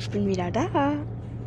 Ich bin wieder da.